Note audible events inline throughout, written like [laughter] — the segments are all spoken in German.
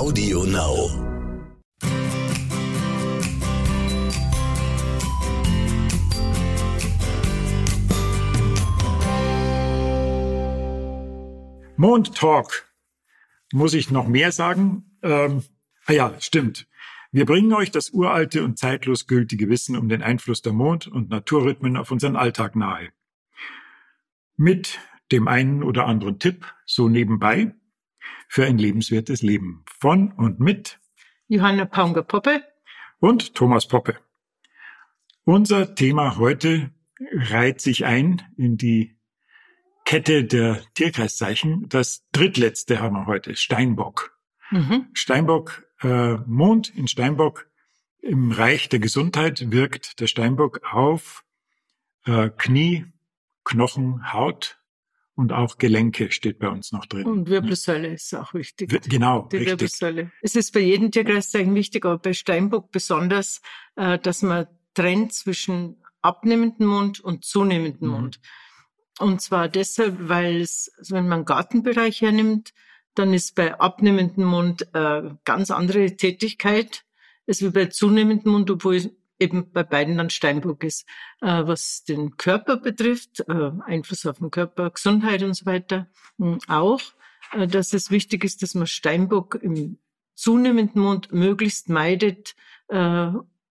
Audio Now. Mond Talk. Muss ich noch mehr sagen? Ähm, ah ja, stimmt. Wir bringen euch das uralte und zeitlos gültige Wissen um den Einfluss der Mond- und Naturrhythmen auf unseren Alltag nahe. Mit dem einen oder anderen Tipp so nebenbei für ein lebenswertes Leben. Von und mit Johanna Paunger-Poppe und Thomas Poppe. Unser Thema heute reiht sich ein in die Kette der Tierkreiszeichen. Das drittletzte haben wir heute, Steinbock. Mhm. Steinbock äh, Mond in Steinbock im Reich der Gesundheit wirkt der Steinbock auf äh, Knie, Knochen, Haut und auch Gelenke steht bei uns noch drin. Und Wirbelsäule ist auch wichtig. Wir, genau, die richtig. Wirbelsäule. Es ist bei jedem Tierkreiszeichen wichtig, aber bei Steinbock besonders, äh, dass man trennt zwischen abnehmendem Mund und zunehmendem mhm. Mund. Und zwar deshalb, weil es, wenn man Gartenbereich hernimmt, dann ist bei abnehmendem Mund äh, ganz andere Tätigkeit als wie bei zunehmendem Mund, obwohl eben bei beiden dann Steinbock ist. Äh, was den Körper betrifft, äh, Einfluss auf den Körper, Gesundheit und so weiter, hm, auch, äh, dass es wichtig ist, dass man Steinbock im zunehmenden Mund möglichst meidet, äh,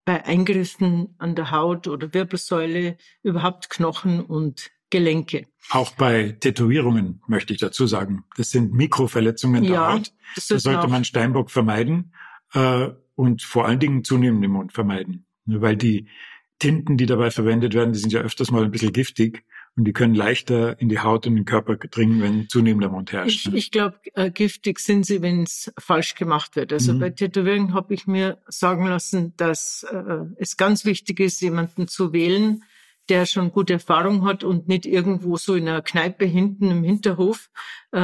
bei Eingriffen an der Haut oder Wirbelsäule, überhaupt Knochen und Gelenke. Auch bei Tätowierungen möchte ich dazu sagen. Das sind Mikroverletzungen der Haut. Da sollte man Steinbock vermeiden äh, und vor allen Dingen zunehmend im Mund vermeiden. Weil die Tinten, die dabei verwendet werden, die sind ja öfters mal ein bisschen giftig und die können leichter in die Haut und den Körper dringen, wenn zunehmender Mund herrscht. Ich, ich glaube, äh, giftig sind sie, wenn es falsch gemacht wird. Also mhm. bei Tätowierungen habe ich mir sagen lassen, dass äh, es ganz wichtig ist, jemanden zu wählen, der schon gute Erfahrung hat und nicht irgendwo so in einer Kneipe hinten im Hinterhof, äh,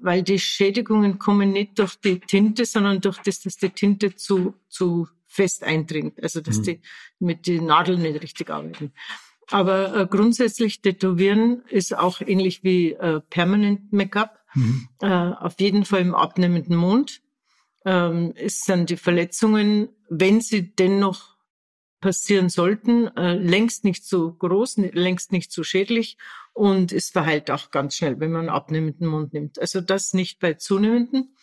weil die Schädigungen kommen nicht durch die Tinte, sondern durch das, dass die Tinte zu, zu fest eindringt, also dass mhm. die mit den Nadeln nicht richtig arbeiten. Aber äh, grundsätzlich Tätowieren ist auch ähnlich wie äh, Permanent Make-up, mhm. äh, auf jeden Fall im abnehmenden Mund. Ähm, es sind die Verletzungen, wenn sie dennoch passieren sollten, äh, längst nicht so groß, längst nicht so schädlich und es verheilt auch ganz schnell, wenn man einen abnehmenden Mund nimmt. Also das nicht bei zunehmenden.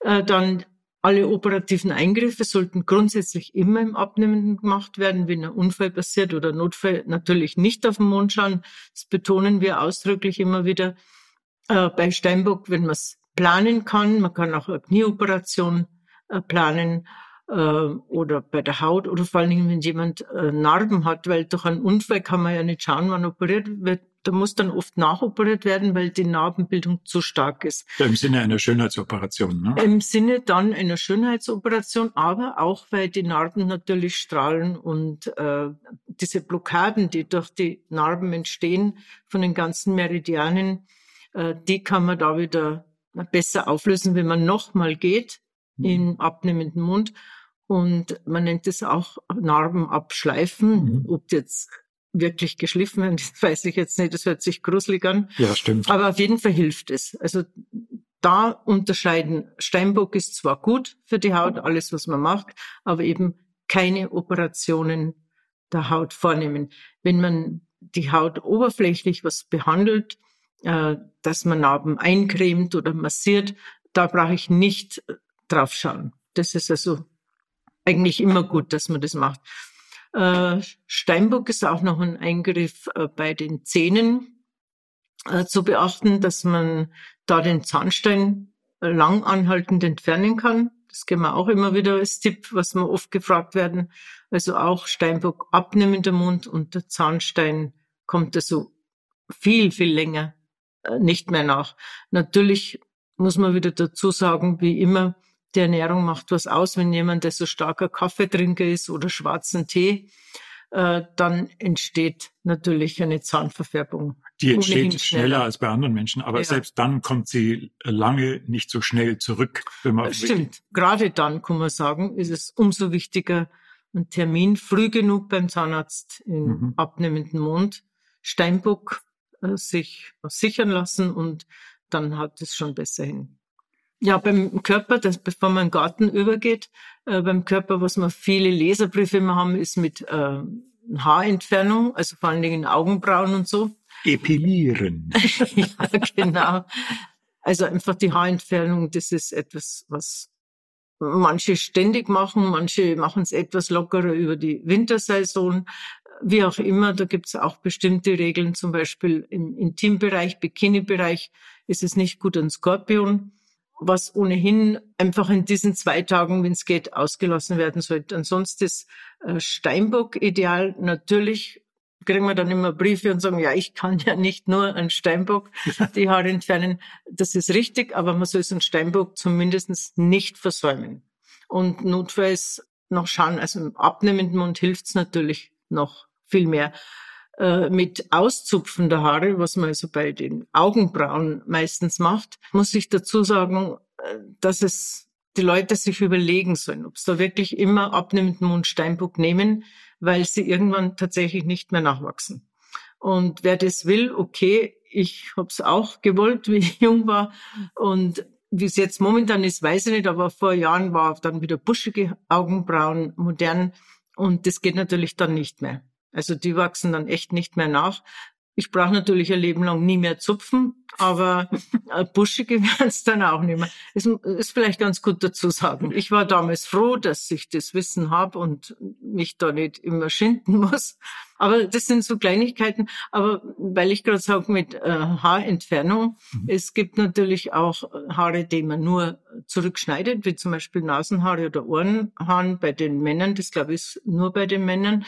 Äh, dann alle operativen Eingriffe sollten grundsätzlich immer im Abnehmenden gemacht werden, wenn ein Unfall passiert oder Notfall natürlich nicht auf den Mund schauen. Das betonen wir ausdrücklich immer wieder. Äh, bei Steinbock, wenn man es planen kann, man kann auch eine Knieoperation äh, planen äh, oder bei der Haut oder vor allen Dingen, wenn jemand äh, Narben hat, weil durch einen Unfall kann man ja nicht schauen, wann operiert wird. Da muss dann oft nachoperiert werden, weil die Narbenbildung zu stark ist. Ja, Im Sinne einer Schönheitsoperation, ne? Im Sinne dann einer Schönheitsoperation, aber auch, weil die Narben natürlich strahlen und äh, diese Blockaden, die durch die Narben entstehen von den ganzen Meridianen, äh, die kann man da wieder besser auflösen, wenn man nochmal geht mhm. im abnehmenden Mund und man nennt es auch Narben abschleifen. Mhm. Ob jetzt wirklich geschliffen werden, [laughs] das weiß ich jetzt nicht. Das hört sich gruselig an. Ja, stimmt. Aber auf jeden Fall hilft es. Also da unterscheiden. Steinbock ist zwar gut für die Haut, alles was man macht, aber eben keine Operationen der Haut vornehmen. Wenn man die Haut oberflächlich was behandelt, äh, dass man Narben eincremt oder massiert, da brauche ich nicht drauf schauen. Das ist also eigentlich immer gut, dass man das macht. Äh, Steinbock ist auch noch ein Eingriff äh, bei den Zähnen äh, zu beachten, dass man da den Zahnstein lang anhaltend entfernen kann. Das geben wir auch immer wieder als Tipp, was wir oft gefragt werden. Also auch Steinbock abnehmender Mund und der Zahnstein kommt also viel, viel länger nicht mehr nach. Natürlich muss man wieder dazu sagen, wie immer, die Ernährung macht was aus. Wenn jemand, der so starker Kaffeetrinker ist oder schwarzen Tee, äh, dann entsteht natürlich eine Zahnverfärbung. Die entsteht schneller als bei anderen Menschen, aber ja. selbst dann kommt sie lange nicht so schnell zurück. Wenn man Stimmt. Gerade dann, kann man sagen, ist es umso wichtiger, einen Termin früh genug beim Zahnarzt im mhm. abnehmenden Mond, Steinbock, äh, sich sichern lassen und dann hat es schon besser hin. Ja, beim Körper, das, bevor man in den Garten übergeht, äh, beim Körper, was wir viele Leserbriefe immer haben, ist mit äh, Haarentfernung, also vor allen Dingen Augenbrauen und so. Epilieren. [laughs] ja, genau. Also einfach die Haarentfernung, das ist etwas, was manche ständig machen, manche machen es etwas lockerer über die Wintersaison. Wie auch immer, da gibt es auch bestimmte Regeln, zum Beispiel im Intimbereich, Bikini-Bereich ist es nicht gut ein Skorpion, was ohnehin einfach in diesen zwei Tagen, wenn es geht, ausgelassen werden sollte. Ansonsten ist äh, Steinbock ideal. Natürlich kriegen wir dann immer Briefe und sagen, ja, ich kann ja nicht nur einen Steinbock [laughs] die Haare entfernen. Das ist richtig, aber man soll so einen Steinbock zumindest nicht versäumen. Und notfalls noch schauen, also im abnehmenden Mund hilft's natürlich noch viel mehr. Äh, mit Auszupfen der Haare, was man also bei den Augenbrauen meistens macht, muss ich dazu sagen, äh, dass es die Leute sich überlegen sollen, ob es da wirklich immer abnehmenden Mund Steinbock nehmen, weil sie irgendwann tatsächlich nicht mehr nachwachsen. Und wer das will, okay, ich habe es auch gewollt, [laughs] wie ich jung war. Und wie es jetzt momentan ist, weiß ich nicht, aber vor Jahren war dann wieder buschige Augenbrauen modern. Und das geht natürlich dann nicht mehr. Also die wachsen dann echt nicht mehr nach. Ich brauche natürlich ein Leben lang nie mehr zupfen, aber [laughs] buschige werden es dann auch nicht mehr. Ist, ist vielleicht ganz gut dazu sagen. Ich war damals froh, dass ich das Wissen habe und mich da nicht immer schinden [laughs] muss. Aber das sind so Kleinigkeiten. Aber weil ich gerade sage mit äh, Haarentfernung, mhm. es gibt natürlich auch Haare, die man nur zurückschneidet, wie zum Beispiel Nasenhaare oder Ohrenhaaren bei den Männern. Das glaube ich nur bei den Männern.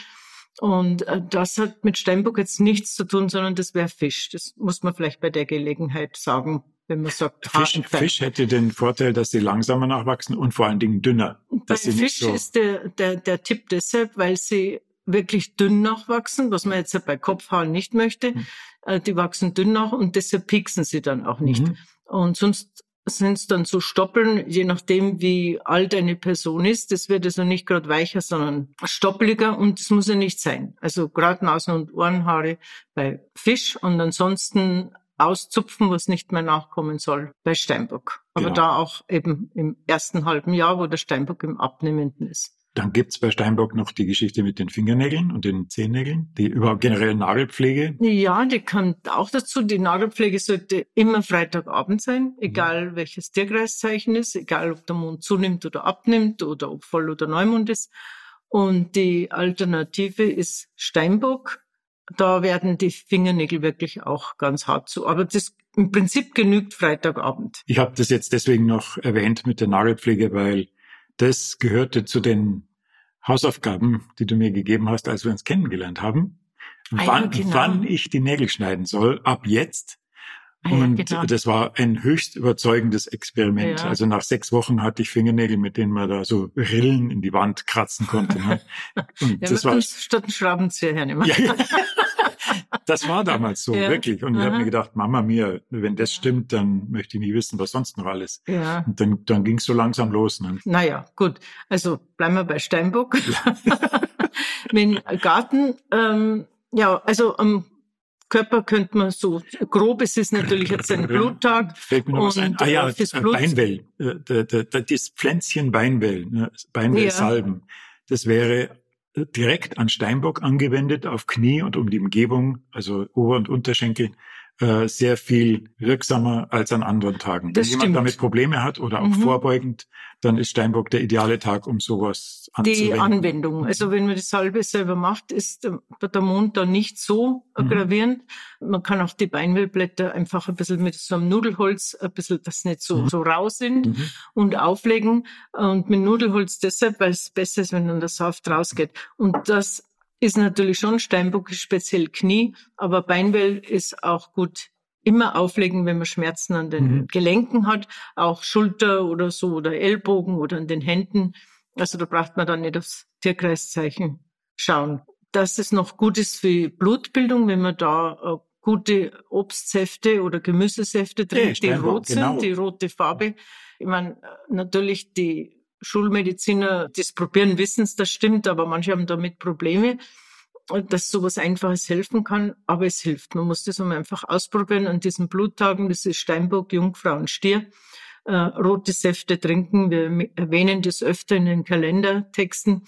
Und äh, das hat mit Steinbock jetzt nichts zu tun, sondern das wäre Fisch. Das muss man vielleicht bei der Gelegenheit sagen, wenn man sagt, Fisch, Fisch hätte den Vorteil, dass sie langsamer nachwachsen und vor allen Dingen dünner. Bei Fisch so ist der, der, der Tipp deshalb, weil sie wirklich dünn nachwachsen, was man jetzt bei Kopfhaaren nicht möchte. Mhm. Die wachsen dünn nach und deshalb pieksen sie dann auch nicht. Mhm. Und sonst sind es dann so Stoppeln, je nachdem, wie alt eine Person ist. Das wird also nicht gerade weicher, sondern stoppeliger und das muss ja nicht sein. Also gerade Nasen- und Ohrenhaare bei Fisch und ansonsten auszupfen, was nicht mehr nachkommen soll bei Steinbock. Aber genau. da auch eben im ersten halben Jahr, wo der Steinbock im Abnehmenden ist. Dann gibt's bei Steinbock noch die Geschichte mit den Fingernägeln und den Zehennägeln, die überhaupt generell Nagelpflege. Ja, die kommt auch dazu. Die Nagelpflege sollte immer Freitagabend sein, mhm. egal mhm. welches Tierkreiszeichen ist, egal ob der Mond zunimmt oder abnimmt oder ob Voll- oder Neumond ist. Und die Alternative ist Steinbock. Da werden die Fingernägel wirklich auch ganz hart zu. Aber das im Prinzip genügt Freitagabend. Ich habe das jetzt deswegen noch erwähnt mit der Nagelpflege, weil das gehörte zu den Hausaufgaben, die du mir gegeben hast, als wir uns kennengelernt haben. Ah, wann, genau. wann ich die Nägel schneiden soll, ab jetzt. Ah, und ja, genau. das war ein höchst überzeugendes Experiment. Ja. Also nach sechs Wochen hatte ich Fingernägel, mit denen man da so Rillen in die Wand kratzen konnte. Ne? [laughs] Und ja, das war statt ein Schraubenzieher hernehmen. Ja, [laughs] das war damals so, ja. wirklich. Und Aha. ich habe mir gedacht, Mama mir, wenn das stimmt, dann möchte ich nie wissen, was sonst noch alles. Ja. Und dann, dann ging es so langsam los. Ne? Naja, gut. Also bleiben wir bei Steinbock. [laughs] Mit Garten, ähm, ja, also am Körper könnte man so grob, es ist natürlich jetzt ein [laughs] Bluttag. Fällt mir noch was ein. Ah ja, äh, das Beinwell, äh, das Pflänzchen Beinwell, ne, Beinwellsalben. Ja. Das wäre direkt an Steinbock angewendet, auf Knie und um die Umgebung, also Ober- und Unterschenkel, äh, sehr viel wirksamer als an anderen Tagen. Das Wenn jemand damit Probleme hat oder auch mhm. vorbeugend, dann ist Steinbock der ideale Tag, um sowas anzuwenden. Die Anwendung. Also wenn man die Salbe selber macht, ist der Mond dann nicht so mhm. gravierend. Man kann auch die Beinwellblätter einfach ein bisschen mit so einem Nudelholz, ein bisschen, das nicht so, mhm. so rau sind mhm. und auflegen. Und mit Nudelholz deshalb, weil es besser ist, wenn dann der Saft rausgeht. Und das ist natürlich schon Steinbock speziell Knie, aber Beinwell ist auch gut immer auflegen, wenn man Schmerzen an den mhm. Gelenken hat, auch Schulter oder so oder Ellbogen oder an den Händen. Also da braucht man dann nicht aufs Tierkreiszeichen schauen. Dass es noch gut ist für Blutbildung, wenn man da äh, gute Obstsäfte oder Gemüsesäfte trinkt, ja, die rot sind, genau. die rote Farbe. Ich meine, natürlich die Schulmediziner, das probieren, wissen es, das stimmt, aber manche haben damit Probleme, dass sowas Einfaches helfen kann, aber es hilft. Man muss das einfach ausprobieren an diesen Bluttagen, das ist Steinbock, Jungfrau und Stier. äh, rote Säfte trinken. Wir erwähnen das öfter in den Kalendertexten.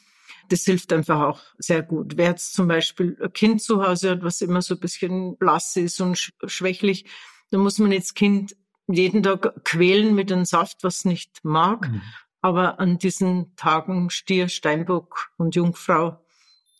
Das hilft einfach auch sehr gut. Wer jetzt zum Beispiel ein Kind zu Hause hat, was immer so ein bisschen blass ist und schwächlich, da muss man jetzt Kind jeden Tag quälen mit einem Saft, was nicht mag. Mhm. Aber an diesen Tagen Stier, Steinbock und Jungfrau,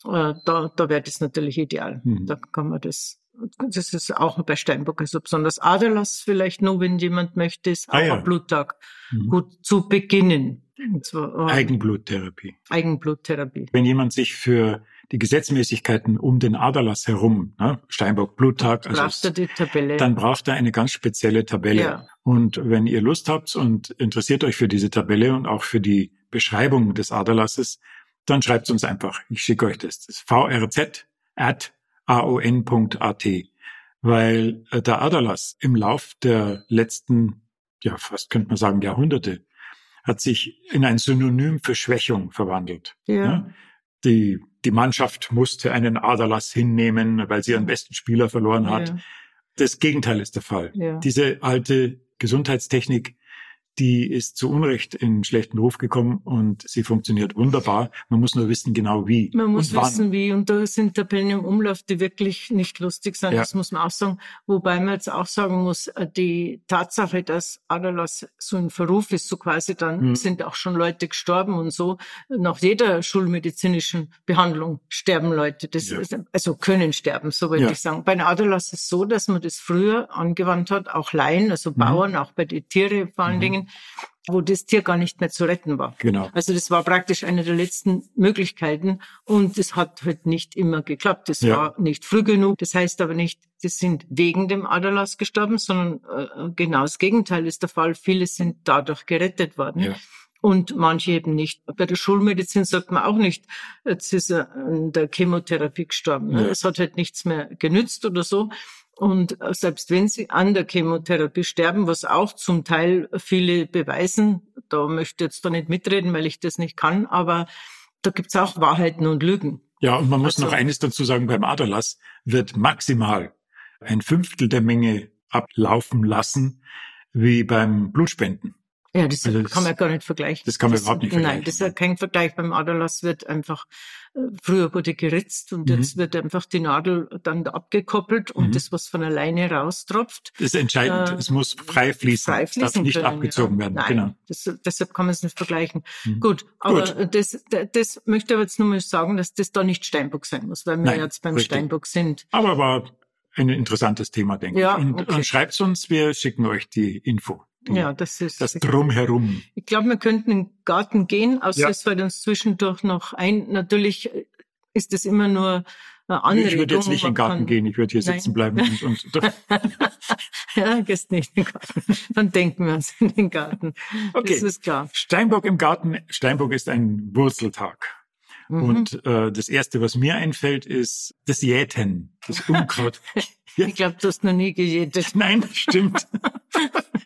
äh, da, da wäre das natürlich ideal. Mhm. Da kann man das das ist auch bei Steinbock, also besonders Aderlass vielleicht nur, wenn jemand möchte, ist auch ah, ja. ein Bluttag mhm. gut zu beginnen. Zwar, ähm, Eigenbluttherapie. Eigenbluttherapie. Wenn jemand sich für die Gesetzmäßigkeiten um den Aderlass herum, ne, Steinbock Bluttag, also braucht er die Tabelle. dann braucht er eine ganz spezielle Tabelle. Ja. Und wenn ihr Lust habt und interessiert euch für diese Tabelle und auch für die Beschreibung des Aderlasses, dann schreibt uns einfach. Ich schicke euch das. Das ist vrz at aon.at, weil äh, der Aderlass im Lauf der letzten, ja fast könnte man sagen, Jahrhunderte, hat sich in ein Synonym für Schwächung verwandelt. Ja. ja? Die, die Mannschaft musste einen Aderlass hinnehmen, weil sie ihren besten Spieler verloren hat. Ja. Das Gegenteil ist der Fall. Ja. Diese alte Gesundheitstechnik die ist zu Unrecht in schlechten Ruf gekommen und sie funktioniert wunderbar. Man muss nur wissen genau wie. Man muss wissen wie und da sind Tabellen im Umlauf, die wirklich nicht lustig sind. Ja. Das muss man auch sagen. Wobei man jetzt auch sagen muss, äh, die Tatsache, dass Adalas so ein Verruf ist, so quasi dann mhm. sind auch schon Leute gestorben und so. Nach jeder schulmedizinischen Behandlung sterben Leute. Das ja. ist, also können sterben, so würde ja. ich sagen. Bei Adalas ist es so, dass man das früher angewandt hat, auch Laien, also mhm. Bauern, auch bei den Tiere vor allen mhm. Dingen wo das Tier gar nicht mehr zu retten war. Genau. Also das war praktisch eine der letzten Möglichkeiten und es hat halt nicht immer geklappt. Das ja. war nicht früh genug. Das heißt aber nicht, die sind wegen dem Aderlass gestorben, sondern äh, genau das Gegenteil ist der Fall. Viele sind dadurch gerettet worden. Ja. Und manche eben nicht. Bei der Schulmedizin sagt man auch nicht, jetzt ist er an der Chemotherapie gestorben. Ja. Es hat halt nichts mehr genützt oder so. Und äh, selbst wenn sie an der Chemotherapie sterben, was auch zum Teil viele beweisen, da möchte ich jetzt da nicht mitreden, weil ich das nicht kann, aber da gibt's auch Wahrheiten und Lügen. Ja, und man muss also, noch eines dazu sagen, beim Aderlass wird maximal ein Fünftel der Menge ablaufen lassen, wie beim Blutspenden. Ja, das, also das kann man gar nicht vergleichen. Das kann man das, überhaupt nicht vergleichen. Nein, das ist kein Vergleich. Beim Aderlass wird einfach, früher wurde geritzt und mhm. jetzt wird einfach die Nadel dann abgekoppelt und mhm. das, was von alleine raustropft. Das ist entscheidend. Äh, es muss frei fließen. Frei fließen es darf nicht können, abgezogen ja. werden. Nein, genau. Das, deshalb kann man es nicht vergleichen. Mhm. Gut, aber Gut. Das, das möchte ich aber jetzt nur mal sagen, dass das da nicht Steinbock sein muss, weil wir Nein, jetzt beim richtig. Steinbock sind. Aber war ein interessantes Thema, denke ja, ich. Und, okay. und schreibt uns, wir schicken euch die Info ja, das ist das Drumherum. Ich glaube, wir könnten in den Garten gehen, außer ja. es fällt uns zwischendurch noch ein. Natürlich ist es immer nur eine Anregung. Ich würde jetzt nicht in den Garten gehen, ich würde hier Nein. sitzen bleiben und, [laughs] und ja, gehst nicht in den Garten. Dann denken wir uns in den Garten. Okay. Das ist klar. Steinbock im Garten. Steinbock ist ein Wurzeltag. Mhm. Und äh, das erste, was mir einfällt, ist das Jäten, das Unkraut. [laughs] ich glaube, du hast noch nie gejätet. Nein, stimmt. [laughs]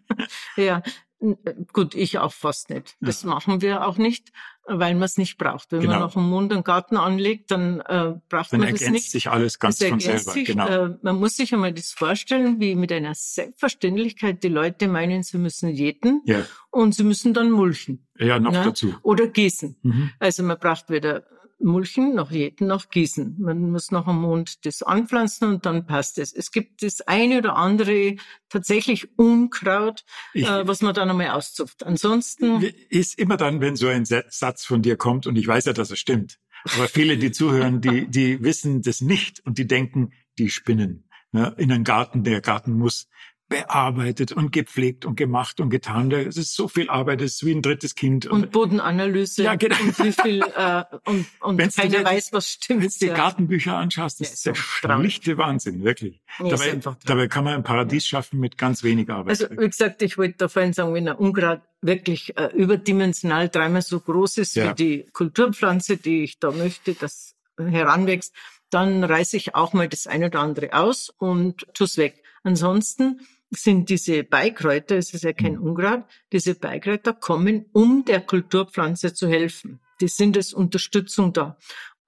ja, äh, gut, ich auch fast nicht. Das ja. machen wir auch nicht, weil man es nicht braucht. Wenn genau. man noch einen Mund und Garten anlegt, dann äh, braucht dann man das nicht. Dann ergänzt sich alles ganz von selber. Sich, genau. Äh, man muss sich einmal das vorstellen, wie mit einer Selbstverständlichkeit die Leute meinen, sie müssen jäten ja. und sie müssen dann mulchen. Ja, noch ne? dazu. Oder gießen. Mhm. Also man braucht weder mulchen, noch jäten, noch gießen. Man muss noch am Mond das anpflanzen und dann passt es. Es gibt das eine oder andere tatsächlich Unkraut, ich, äh, was man dann einmal auszupft. Ansonsten ist immer dann, wenn so ein Satz von dir kommt und ich weiß ja, dass es stimmt. Aber viele, die zuhören, die, die wissen das nicht und die denken, die spinnen. Ja, in einem Garten, der Garten muss bearbeitet und gepflegt und gemacht und getan. Es ist so viel Arbeit, es ist wie ein drittes Kind. Und Bodenanalyse ja, genau. und wie viel äh, und, und Wenn's keiner weiß, was stimmt. Wenn du ja. die Gartenbücher anschaust, das ja, ist der schlichte Wahnsinn, wirklich. Nee, dabei, dabei kann man ein Paradies schaffen mit ganz wenig Arbeit. Also wie gesagt, ich wollte da vorhin sagen, wenn ein Unkraut wirklich äh, überdimensional dreimal so groß ist ja. wie die Kulturpflanze, die ich da möchte, dass heranwächst, dann reiße ich auch mal das eine oder andere aus und tu's weg. Ansonsten sind diese Beikräuter, es ist ja kein mhm. Unkraut, diese Beikräuter kommen, um der Kulturpflanze zu helfen. Die sind als Unterstützung da.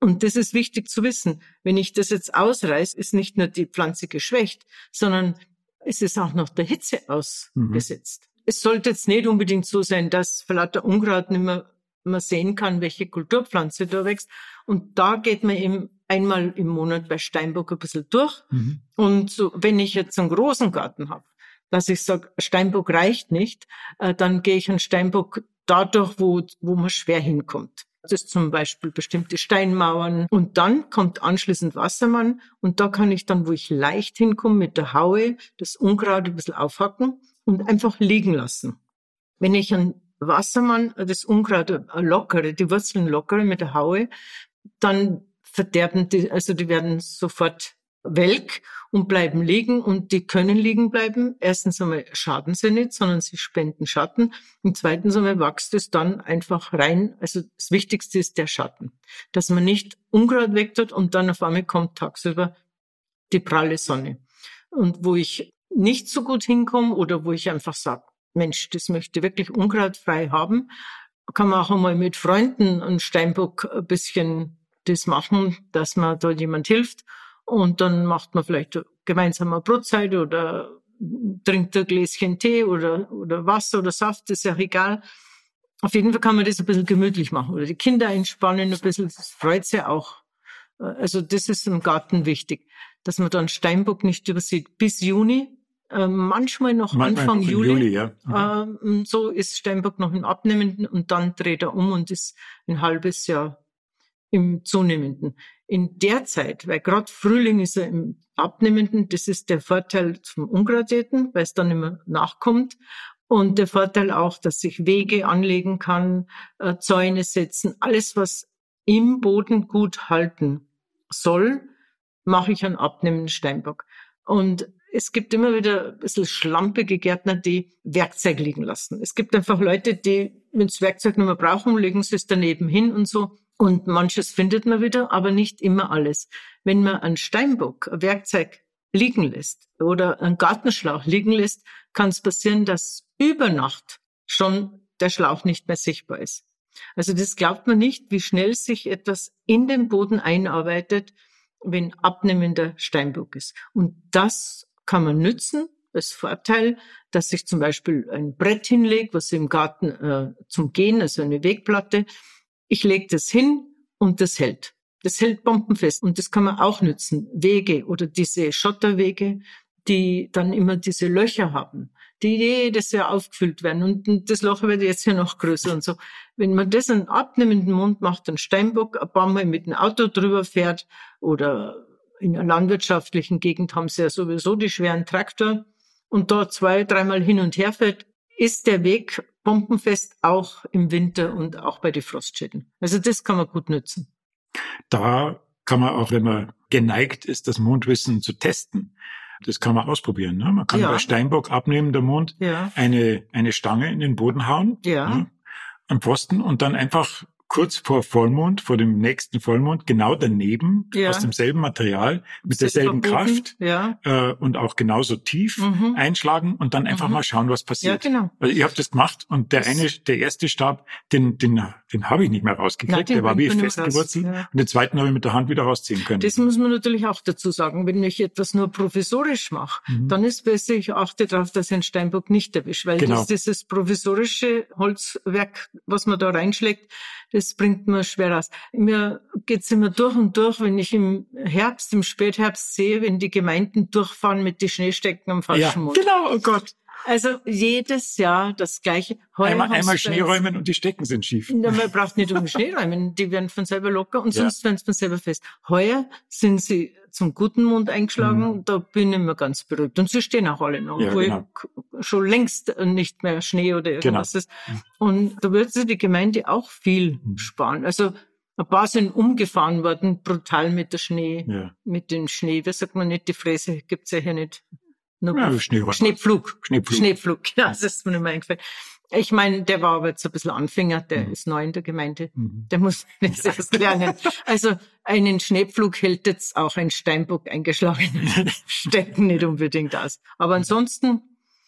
Und das ist wichtig zu wissen. Wenn ich das jetzt ausreiße, ist nicht nur die Pflanze geschwächt, sondern es ist auch noch der Hitze ausgesetzt. es sollte jetzt nicht unbedingt so sein, dass vielleicht der Unkraut nicht mehr man sehen kann, welche Kulturpflanze da wächst. Und da geht man eben einmal im Monat bei Steinbock ein bisschen durch. Mhm. Und so, wenn ich jetzt einen großen Garten habe, dass ich sage, Steinbock reicht nicht, äh, dann gehe ich an Steinbock dadurch, wo, wo man schwer hinkommt. Das ist zum Beispiel bestimmte Steinmauern. Und dann kommt anschließend Wassermann. Und da kann ich dann, wo ich leicht hinkomme, mit der Haue das Unkraut ein bisschen aufhacken und einfach liegen lassen. Wenn ich ein Wassermann das Unkraut lockere, die Wurzeln lockere mit der Haue, dann verderben die, also die werden sofort welk und bleiben liegen und die können liegen bleiben. Erstens einmal schaden sie nicht, sondern sie spenden Schatten. Und zweitens einmal wächst es dann einfach rein. Also das Wichtigste ist der Schatten. Dass man nicht Unkraut wegtut und dann auf einmal kommt tagsüber die pralle Sonne. Und wo ich nicht so gut hinkomme oder wo ich einfach sage, Mensch, das möchte wirklich unkrautfrei haben, kann man auch einmal mit Freunden und Steinbock ein bisschen das machen, dass man da jemand hilft. Und dann macht man vielleicht gemeinsam eine Brotzeit oder trinkt ein Gläschen Tee oder, oder Wasser oder Saft, ist ja egal. Auf jeden Fall kann man das ein bisschen gemütlich machen oder die Kinder entspannen ein bisschen, das freut sie auch. Also das ist im Garten wichtig, dass man dann Steinbock nicht übersieht. Bis Juni ähm, manchmal noch manchmal Anfang Juli. Juli ja. mhm. so ist Steinbock noch im Abnehmenden und dann dreht er um und ist ein halbes Jahr im Zunehmenden. In der Zeit, weil gerade Frühling ist er im Abnehmenden, das ist der Vorteil zum Ungradierten, weil es dann immer nachkommt. Und der Vorteil auch, dass ich Wege anlegen kann, äh, Zäune setzen, alles, was im Boden gut halten soll, mache ich an abnehmenden Steinbock. Und es gibt immer wieder ein bisschen schlampige Gärtner, die Werkzeug liegen lassen. Es gibt einfach Leute, die, wenn das Werkzeug nicht mehr brauchen, legen sie es daneben hin und so. Und manches findet man wieder, aber nicht immer alles. Wenn man einen Steinbock, ein Werkzeug liegen lässt oder einen Gartenschlauch liegen lässt, kann es passieren, dass über Nacht schon der Schlauch nicht mehr sichtbar ist. Also das glaubt man nicht, wie schnell sich etwas in den Boden einarbeitet, wenn abnehmender Steinbock ist. Und das kann man nützen. Das Vorteil, dass ich zum Beispiel ein Brett hinlege, was im Garten äh, zum Gehen, also eine Wegplatte. Ich lege das hin und das hält. Das hält bombenfest und das kann man auch nützen. Wege oder diese Schotterwege, die dann immer diese Löcher haben, die jedes Jahr aufgefüllt werden und das Loch wird jetzt ja noch größer und so. Wenn man das einen abnehmenden Mund macht, einen Steinbock ein paar Mal mit dem Auto drüber fährt oder in einer landwirtschaftlichen Gegend haben sie ja sowieso die schweren Traktor und dort zwei, dreimal hin und her fährt, ist der Weg bombenfest auch im Winter und auch bei den Frostschäden. Also das kann man gut nutzen. Da kann man auch, wenn man geneigt ist, das Mondwissen zu testen, das kann man ausprobieren. Ne? Man kann ja. bei Steinbock abnehmen, der Mond, ja. eine, eine Stange in den Boden hauen, ja. ne? am Pfosten und dann einfach kurz vor Vollmond, vor dem nächsten Vollmond, genau daneben, ja. aus demselben Material, mit derselben Kraft ja. äh, und auch genauso tief mhm. einschlagen und dann einfach mhm. mal schauen, was passiert. Ja, genau. Also ihr habt das gemacht und der das eine, der erste Stab, den, den, den habe ich nicht mehr rausgekriegt. Nein, der war wie festgewurzelt ja. und den zweiten habe ich mit der Hand wieder rausziehen können. Das muss man natürlich auch dazu sagen. Wenn ich etwas nur provisorisch mache, mhm. dann ist besser, ich achte darauf, dass ich einen Steinbock nicht erwische, weil genau. das, dieses provisorische Holzwerk, was man da reinschlägt, das bringt mir schwer raus. Mir geht's immer durch und durch, wenn ich im Herbst, im Spätherbst sehe, wenn die Gemeinden durchfahren mit den Schneestecken am falschen ja, Mond. Genau, oh Gott. Also jedes Jahr das gleiche. Heuer einmal einmal Schnee räumen und die Stecken sind schief. Ja, man braucht nicht um Schnee räumen, die werden von selber locker und sonst ja. werden sie von selber fest. Heuer sind sie zum guten Mond eingeschlagen, mhm. da bin ich mir ganz beruhigt. Und sie stehen auch alle noch, ja, wo genau. schon längst nicht mehr Schnee oder irgendwas genau. ist. Und da wird sich die Gemeinde auch viel mhm. sparen. Also ein paar sind umgefahren worden, brutal mit der Schnee, ja. mit den Schnee. Wie sagt man nicht, die Fräse gibt's ja hier nicht. Nur ja, Schneeflug. Schneepflug. Schneepflug. Schneepflug, ja, das ist mir nicht mehr eingefallen. Ich meine, der war aber jetzt ein bisschen Anfänger, der mhm. ist neu in der Gemeinde. Mhm. Der muss [laughs] jetzt erst lernen. Also einen Schneepflug hält jetzt auch ein Steinbock eingeschlagen. [laughs] Stecken nicht unbedingt aus. Aber ansonsten,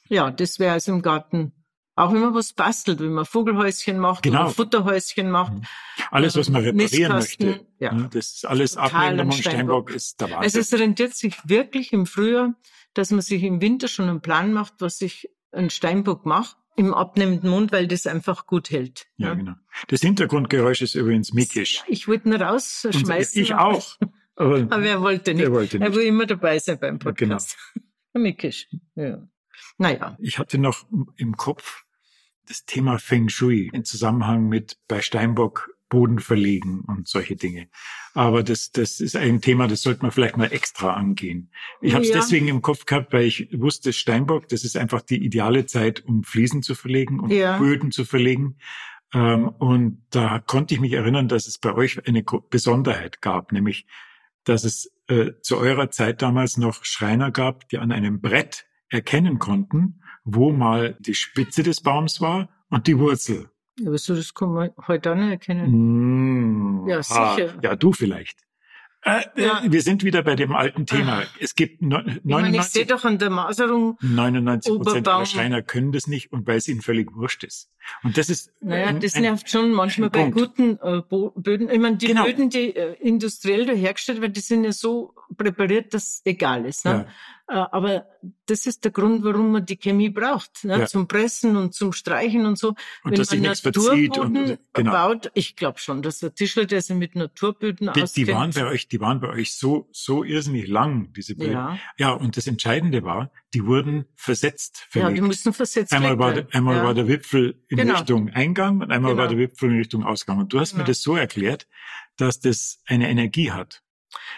ja, das wäre also im Garten auch wenn man was bastelt, wenn man Vogelhäuschen macht genau. oder Futterhäuschen macht. Mhm. Alles, was man reparieren möchte. Ja. Das ist alles Abnehmen und Steinbock ist der Wahnsinn. Also es rentiert sich wirklich im Frühjahr, dass man sich im Winter schon einen Plan macht, was ich einen Steinbock mache im abnehmenden Mund, weil das einfach gut hält. Ja, ja. genau. Das Hintergrundgeräusch ist übrigens Mickisch. Ich wollte ihn rausschmeißen. ich auch. Aber, [laughs] aber, er wollte nicht. Er, wollte nicht. er will immer dabei sein beim Podcast. Genau. [laughs] Mickisch. Ja. Naja. Ich hatte noch im Kopf das Thema Feng Shui in Zusammenhang mit bei Steinbock Boden verlegen und solche Dinge. Aber das, das ist ein Thema, das sollte man vielleicht mal extra angehen. Ich habe es ja. deswegen im Kopf gehabt, weil ich wusste, Steinbock, das ist einfach die ideale Zeit, um Fliesen zu verlegen und ja. Böden zu verlegen. Ähm, und da konnte ich mich erinnern, dass es bei euch eine Besonderheit gab, nämlich, dass es äh, zu eurer Zeit damals noch Schreiner gab, die an einem Brett erkennen konnten, wo mal die Spitze des Baums war und die Wurzel. Ja, aber so, das heute auch nicht erkennen. Mm, ja, sicher. ja, du vielleicht. Äh, äh, ja. Wir sind wieder bei dem alten Thema. Es gibt 99, ich, meine, ich sehe doch an der Maserung. 99 Prozent der Schreiner können das nicht und weil es ihnen völlig wurscht ist. Und das ist. Naja, ein, das nervt schon manchmal bei Punkt. guten äh, Böden. Ich meine, die genau. Böden, die äh, industriell hergestellt werden, die sind ja so präpariert, dass egal ist. Ne? Ja. Äh, aber das ist der Grund, warum man die Chemie braucht, ne? Ja. zum Pressen und zum Streichen und so. Und Wenn dass man sich Naturboden und, genau. baut, ich glaube schon, dass der Tischler, der sich mit Naturböden die, auskennt. Die waren bei euch, die waren bei euch so so irrsinnig lang, diese Böden. Ja. ja, und das Entscheidende war, die wurden versetzt verlegt. Ja, die mussten versetzt Einmal war, der, einmal ja. war der Wipfel in genau. Richtung Eingang und einmal genau. war der Wipfel in Richtung Ausgang. Und du hast genau. mir das so erklärt, dass das eine Energie hat.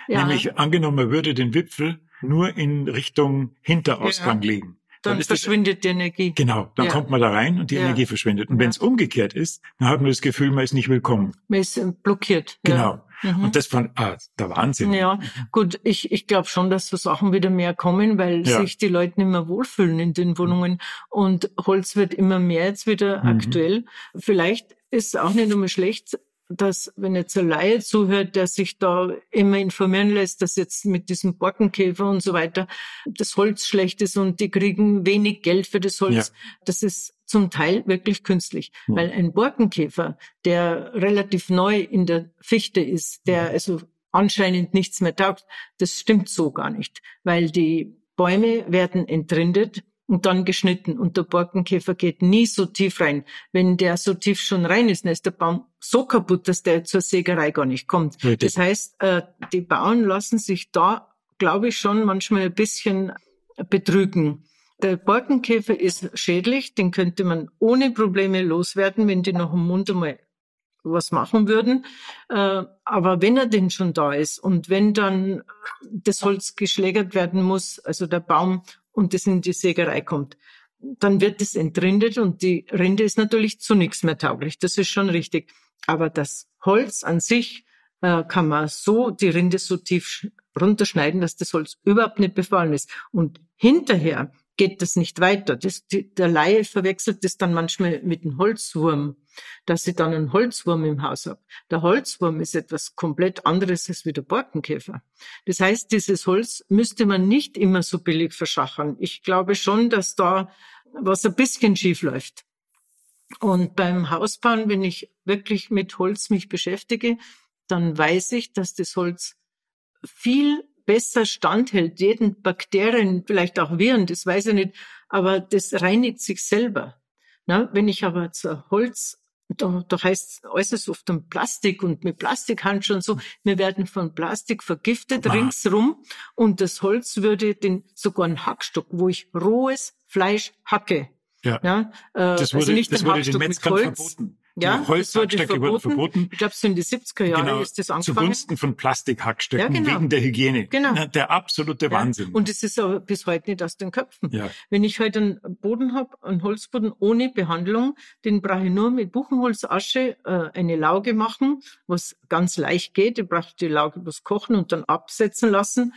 Ja. Nämlich angenommen, man würde den Wipfel nur in Richtung Hinterausgang ja. legen. Dann, dann verschwindet das, die Energie. Genau, dann ja. kommt man da rein und die Energie verschwindet. Und wenn es umgekehrt ist, dann hat man das Gefühl, man ist nicht willkommen. Man ist äh, blockiert. Genau. Mhm. Und das fand ah, der Wahnsinn. Ja, gut, ich, ich glaube schon, dass so Sachen wieder mehr kommen, weil ja. sich die Leute nicht mehr wohlfühlen in den Wohnungen. Und Holz wird immer mehr jetzt wieder mhm. aktuell. Vielleicht ist es auch nicht immer schlecht, dass, wenn jetzt ein Laie zuhört, der sich da immer informieren lässt, dass jetzt mit diesem Borkenkäfer und so weiter das Holz schlecht ist und die kriegen wenig Geld für das Holz, ja. das ist zum Teil wirklich künstlich. Ja. Weil ein Borkenkäfer, der relativ neu in der Fichte ist, der also anscheinend nichts mehr taugt, das stimmt so gar nicht. Weil die Bäume werden entrindet und dann geschnitten. Und der Borkenkäfer geht nie so tief rein. Wenn der so tief schon rein ist, dann ist der Baum so kaputt, dass der zur Sägerei gar nicht kommt. Richtig. Das heißt, äh, die Bauern lassen sich da, glaube ich, schon manchmal ein bisschen betrügen. Der Borkenkäfer ist schädlich, den könnte man ohne Probleme loswerden, wenn die noch im Mund einmal was machen würden. Äh, aber wenn er denn schon da ist und wenn dann das Holz geschlägert werden muss, also der Baum und das in die Sägerei kommt, dann wird es entrindet und die Rinde ist natürlich zu nichts mehr tauglich. Das ist schon richtig. Aber das Holz an sich äh, kann man so, die Rinde so tief runterschneiden, dass das Holz überhaupt nicht befallen ist. Und hinterher geht das nicht weiter. Das, die, der Laie verwechselt das dann manchmal mit einem Holzwurm, dass ich dann einen Holzwurm im Haus habe. Der Holzwurm ist etwas komplett anderes als wie der Borkenkäfer. Das heißt, dieses Holz müsste man nicht immer so billig verschachern. Ich glaube schon, dass da was ein bisschen schief läuft. Und beim Hausbauen, wenn ich wirklich mit Holz mich beschäftige, dann weiß ich, dass das Holz viel besser standhält, jeden Bakterien, vielleicht auch Viren, das weiß ich nicht, aber das reinigt sich selber. Na, wenn ich aber zu Holz, da, da heißt äußerst oft um Plastik und mit Plastikhandschuhen und so, wir werden von Plastik vergiftet wow. ringsrum und das Holz würde den sogar ein Hackstock, wo ich rohes Fleisch hacke. Ja. ja äh, das wurde, also nicht das wurde den Metzgern verboten. Ja, Holzhackstöcke wurden verboten. Ich glaube, so in die 70er Jahre genau, ist das angefangen. Zugunsten von Plastikhackstöcken ja, genau. wegen der Hygiene. Genau. Der absolute Wahnsinn. Und es ist aber bis heute nicht aus den Köpfen. Ja. Wenn ich heute einen Boden habe, einen Holzboden ohne Behandlung, den brauche ich nur mit Buchenholzasche äh, eine Lauge machen, was ganz leicht geht. Ich brauche die Lauge bloß kochen und dann absetzen lassen.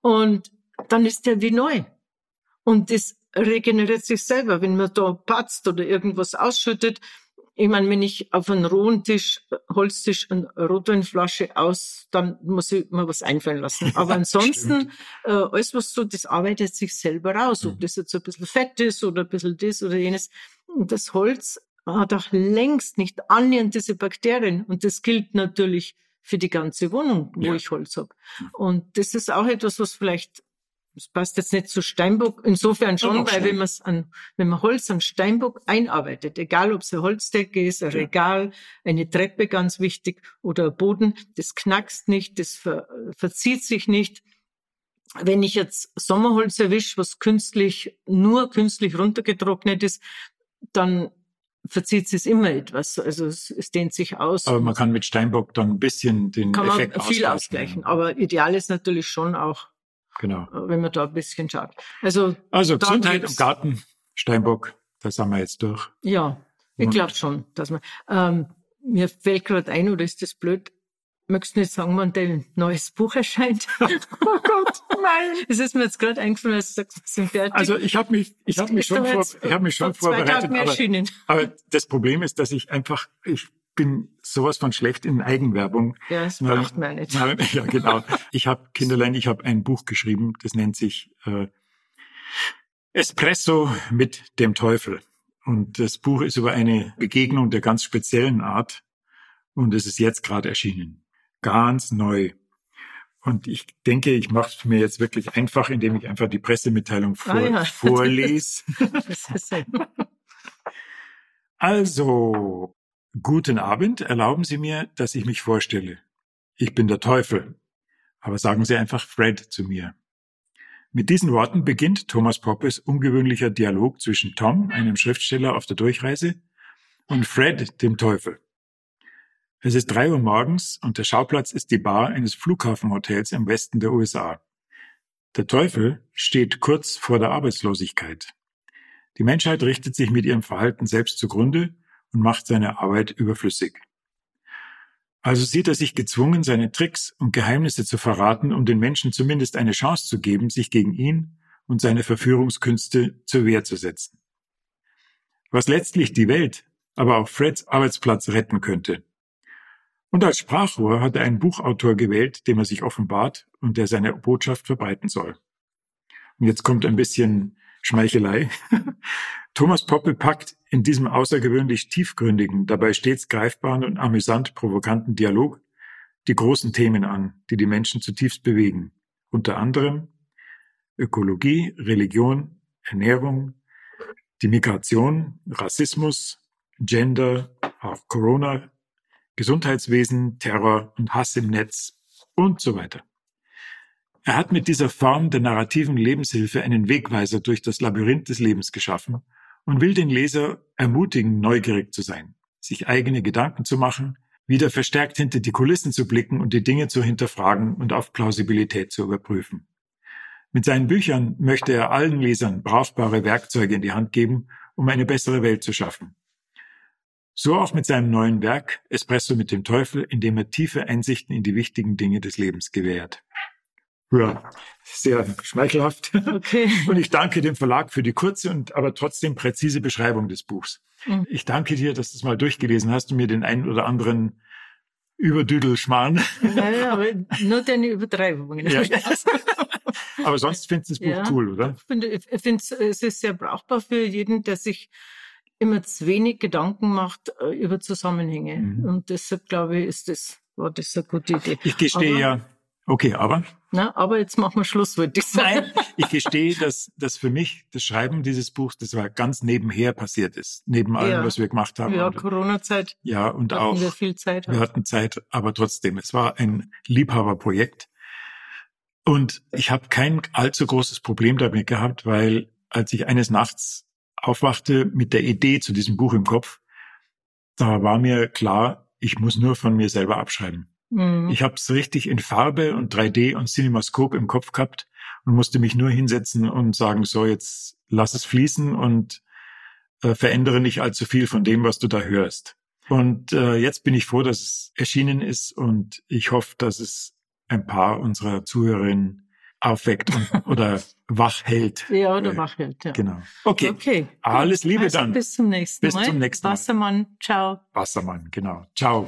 Und dann ist der wie neu. Und das regeneriert sich selber. Wenn man da patzt oder irgendwas ausschüttet, ich meine, wenn ich auf einen rohen Tisch, Holztisch, eine Rotweinflasche aus, dann muss ich mir was einfallen lassen. [laughs] Aber ansonsten, äh, alles was so, das arbeitet sich selber raus. Ob mhm. das jetzt ein bisschen Fett ist oder ein bisschen das oder jenes. Und das Holz hat auch längst nicht annähernd diese Bakterien. Und das gilt natürlich für die ganze Wohnung, wo ja. ich Holz habe. Und das ist auch etwas, was vielleicht Das passt jetzt nicht zu Steinbock. Insofern schon, weil wenn man an, wenn man Holz an Steinbock einarbeitet, egal ob es eine Holzdecke ist, ein ja. Regal, eine Treppe, ganz wichtig, oder ein Boden, das knackst nicht, das ver, verzieht sich nicht. Wenn ich jetzt Sommerholz erwische, was künstlich, nur künstlich runtergetrocknet ist, dann verzieht es immer etwas. Also es, es, dehnt sich aus. Aber man kann mit Steinbock dann ein bisschen den kann Effekt man viel ausgleichen. Aber ideal ist natürlich schon auch, genau. Äh, wenn man da ein bisschen schaut. Also, also Gesundheit im Garten, Steinbock, da sind wir jetzt durch. Ja, ich glaube schon, dass man. Ähm, mir fällt gerade ein, oder ist das blöd? Möchtest du nicht sagen, wann dein neues Buch erscheint? [laughs] oh Gott, nein. [laughs] Das ist mir jetzt gerade eingefallen, als du sagst, wir sind fertig. Also ich habe mich, ich habe mich schon, vor, ich habe mich schon vorbereitet. Aber, aber das Problem ist, dass ich einfach, ich bin sowas von schlecht in Eigenwerbung. Ja, das macht man nicht. [laughs] Ja, genau. Ich habe Kinderlein, ich habe ein Buch geschrieben, das nennt sich äh, Espresso mit dem Teufel. Und das Buch ist über eine Begegnung der ganz speziellen Art. Und es ist jetzt gerade erschienen ganz neu. Und ich denke, ich mache es mir jetzt wirklich einfach, indem ich einfach die Pressemitteilung vor, ah, ja. vorlese. [laughs] [laughs] also, guten Abend. Erlauben Sie mir, dass ich mich vorstelle. Ich bin der Teufel. Aber sagen Sie einfach Fred zu mir. Mit diesen Worten beginnt Thomas Poppes ungewöhnlicher Dialog zwischen Tom, einem Schriftsteller auf der Durchreise, und Fred, dem Teufel. Es ist drei Uhr morgens und der Schauplatz ist die Bar eines Flughafenhotels im Westen der USA. Der Teufel steht kurz vor der Arbeitslosigkeit. Die Menschheit richtet sich mit ihrem Verhalten selbst zugrunde und macht seine Arbeit überflüssig. Also sieht er sich gezwungen, seine Tricks und Geheimnisse zu verraten, um den Menschen zumindest eine Chance zu geben, sich gegen ihn und seine Verführungskünste zur Wehr zu setzen. Was letztlich die Welt, aber auch Freds Arbeitsplatz retten könnte. Und als Sprachrohr hat er einen Buchautor gewählt, dem er sich offenbart und der seine Botschaft verbreiten soll. Und jetzt kommt ein bisschen Schmeichelei. [laughs] Thomas Poppe packt in diesem außergewöhnlich tiefgründigen, dabei stets greifbaren und amüsant provokanten Dialog die großen Themen an, die die Menschen zutiefst bewegen. Unter anderem Ökologie, Religion, Ernährung, die Migration, Rassismus, Gender, auch Corona, Gesundheitswesen, Terror und Hass im Netz und so weiter. Er hat mit dieser Form der narrativen Lebenshilfe einen Wegweiser durch das Labyrinth des Lebens geschaffen und will den Leser ermutigen, neugierig zu sein, sich eigene Gedanken zu machen, wieder verstärkt hinter die Kulissen zu blicken und die Dinge zu hinterfragen und auf Plausibilität zu überprüfen. Mit seinen Büchern möchte er allen Lesern brauchbare Werkzeuge in die Hand geben, um eine bessere Welt zu schaffen. So auch mit seinem neuen Werk Espresso mit dem Teufel, in dem er tiefe Einsichten in die wichtigen Dinge des Lebens gewährt. Ja, sehr schmeichelhaft. Okay. [laughs] Und ich danke dem Verlag für die kurze und aber trotzdem präzise Beschreibung des Buchs. Mhm. Ich danke dir, dass du es mal durchgelesen hast und mir den einen oder anderen Überdüdelschmarrn. Ja, aber nur deine Übertreibungen. Ja. [laughs] aber sonst findest du das Buch ja, cool, oder? Ich finde, ich finde, es ist sehr brauchbar für jeden, der sich immer zu wenig Gedanken macht äh, über Zusammenhänge. Mhm. Und deshalb glaube ich, ist das, war das eine gute Idee. Ich gestehe aber, ja, okay, aber? Na, aber jetzt machen wir Schluss, würde ich sagen. Nein, ich gestehe, dass, dass für mich das Schreiben dieses Buchs, das war ganz nebenher passiert ist, neben allem, ja. was wir gemacht haben. Ja, Corona-Zeit. Ja, und hatten auch. wir viel Zeit. Wir hatten Zeit, aber trotzdem, es war ein Liebhaberprojekt. Und ich habe kein allzu großes Problem damit gehabt, weil als ich eines Nachts aufwachte mit der Idee zu diesem Buch im Kopf, da war mir klar, ich muss nur von mir selber abschreiben. Mhm. Ich habe es richtig in Farbe und 3D und Cinemascope im Kopf gehabt und musste mich nur hinsetzen und sagen, so jetzt lass es fließen und äh, verändere nicht allzu viel von dem, was du da hörst. Und äh, jetzt bin ich froh, dass es erschienen ist und ich hoffe, dass es ein paar unserer Zuhörerinnen aufweckt [laughs] oder wach hält. Ja, oder wach hält, ja. Genau. Okay. okay. Alles Liebe also dann. Bis zum nächsten Mal. Bis zum nächsten Mal. Wassermann, ciao. Wassermann, genau. Ciao.